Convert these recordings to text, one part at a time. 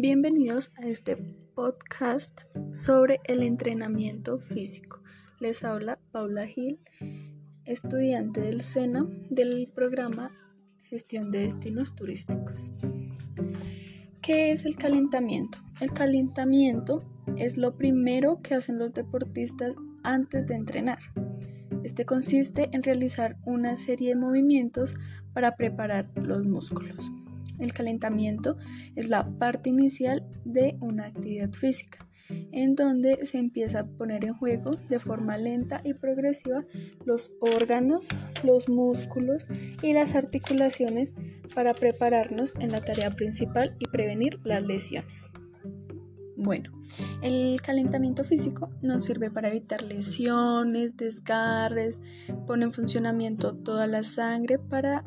Bienvenidos a este podcast sobre el entrenamiento físico. Les habla Paula Gil, estudiante del SENA del programa Gestión de Destinos Turísticos. ¿Qué es el calentamiento? El calentamiento es lo primero que hacen los deportistas antes de entrenar. Este consiste en realizar una serie de movimientos para preparar los músculos. El calentamiento es la parte inicial de una actividad física, en donde se empieza a poner en juego de forma lenta y progresiva los órganos, los músculos y las articulaciones para prepararnos en la tarea principal y prevenir las lesiones. Bueno, el calentamiento físico nos sirve para evitar lesiones, desgarres, pone en funcionamiento toda la sangre para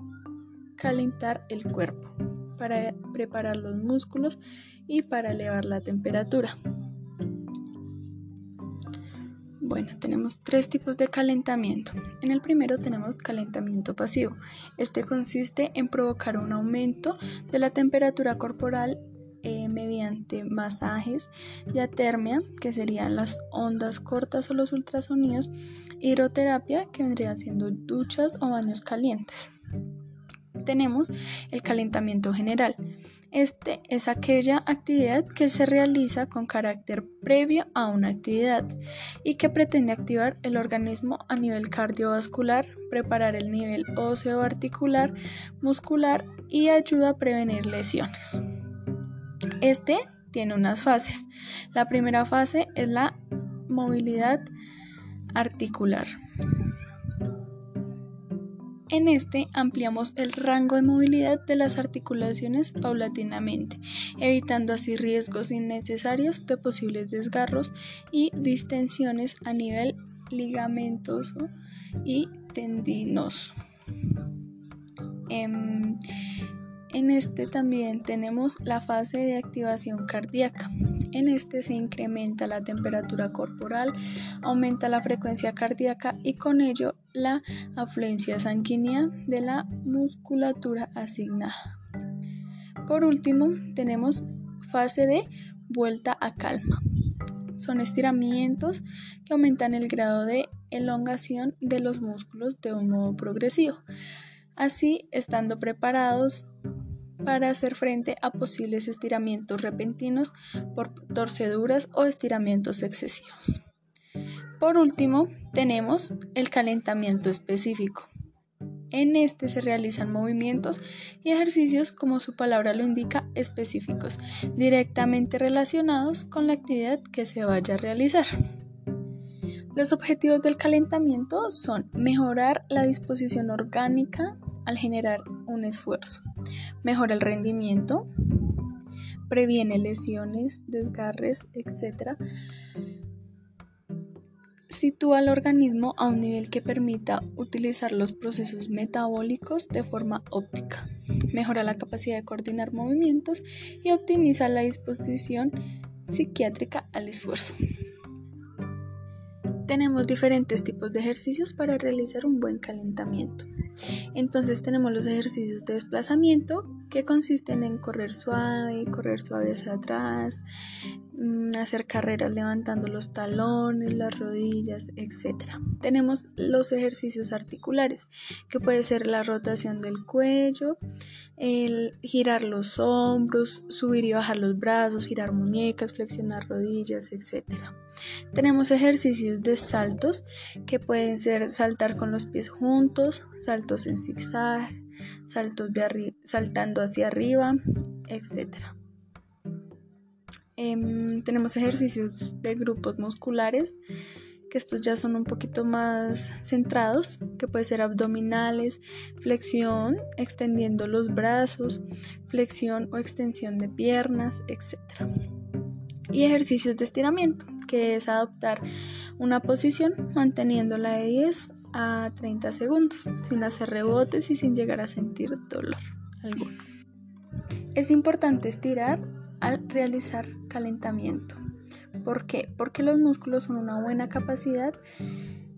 calentar el cuerpo para preparar los músculos y para elevar la temperatura. Bueno, tenemos tres tipos de calentamiento. En el primero tenemos calentamiento pasivo. Este consiste en provocar un aumento de la temperatura corporal eh, mediante masajes, diatermia, que serían las ondas cortas o los ultrasonidos, hidroterapia, que vendrían siendo duchas o baños calientes tenemos el calentamiento general. Este es aquella actividad que se realiza con carácter previo a una actividad y que pretende activar el organismo a nivel cardiovascular, preparar el nivel óseo articular, muscular y ayuda a prevenir lesiones. Este tiene unas fases. La primera fase es la movilidad articular. En este ampliamos el rango de movilidad de las articulaciones paulatinamente, evitando así riesgos innecesarios de posibles desgarros y distensiones a nivel ligamentoso y tendinoso. Em, en este también tenemos la fase de activación cardíaca. En este se incrementa la temperatura corporal, aumenta la frecuencia cardíaca y con ello la afluencia sanguínea de la musculatura asignada. Por último, tenemos fase de vuelta a calma. Son estiramientos que aumentan el grado de elongación de los músculos de un modo progresivo. Así, estando preparados para hacer frente a posibles estiramientos repentinos por torceduras o estiramientos excesivos. Por último, tenemos el calentamiento específico. En este se realizan movimientos y ejercicios, como su palabra lo indica, específicos, directamente relacionados con la actividad que se vaya a realizar. Los objetivos del calentamiento son mejorar la disposición orgánica al generar un esfuerzo, mejora el rendimiento, previene lesiones, desgarres, etc. Sitúa al organismo a un nivel que permita utilizar los procesos metabólicos de forma óptica, mejora la capacidad de coordinar movimientos y optimiza la disposición psiquiátrica al esfuerzo. Tenemos diferentes tipos de ejercicios para realizar un buen calentamiento. Entonces tenemos los ejercicios de desplazamiento que consisten en correr suave, correr suave hacia atrás, hacer carreras levantando los talones, las rodillas, etc. Tenemos los ejercicios articulares, que puede ser la rotación del cuello, el girar los hombros, subir y bajar los brazos, girar muñecas, flexionar rodillas, etc. Tenemos ejercicios de saltos que pueden ser saltar con los pies juntos, saltos en zigzag, saltos de saltando hacia arriba, etc. Em, tenemos ejercicios de grupos musculares que estos ya son un poquito más centrados, que puede ser abdominales, flexión, extendiendo los brazos, flexión o extensión de piernas, etc. Y ejercicios de estiramiento, que es adoptar una posición manteniéndola de 10 a 30 segundos, sin hacer rebotes y sin llegar a sentir dolor alguno. Es importante estirar al realizar calentamiento. ¿Por qué? Porque los músculos son una buena capacidad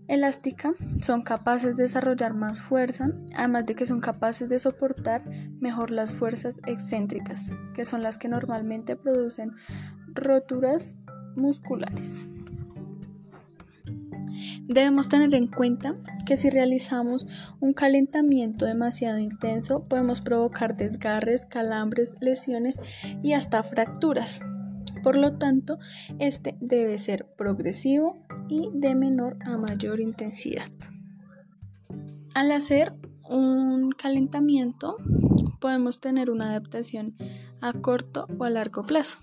elástica son capaces de desarrollar más fuerza, además de que son capaces de soportar mejor las fuerzas excéntricas, que son las que normalmente producen roturas musculares. Debemos tener en cuenta que si realizamos un calentamiento demasiado intenso podemos provocar desgarres, calambres, lesiones y hasta fracturas. Por lo tanto, este debe ser progresivo y de menor a mayor intensidad. Al hacer un calentamiento podemos tener una adaptación a corto o a largo plazo.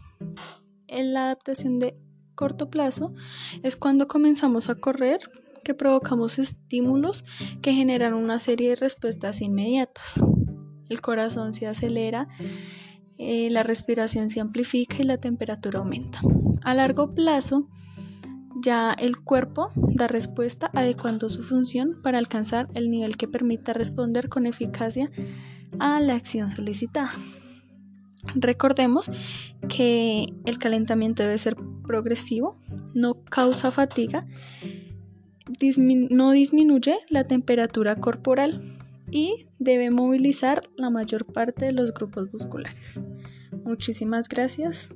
En la adaptación de corto plazo es cuando comenzamos a correr que provocamos estímulos que generan una serie de respuestas inmediatas. El corazón se acelera, eh, la respiración se amplifica y la temperatura aumenta. A largo plazo, ya el cuerpo da respuesta adecuando su función para alcanzar el nivel que permita responder con eficacia a la acción solicitada. Recordemos que el calentamiento debe ser progresivo, no causa fatiga, no disminuye la temperatura corporal y debe movilizar la mayor parte de los grupos musculares. Muchísimas gracias.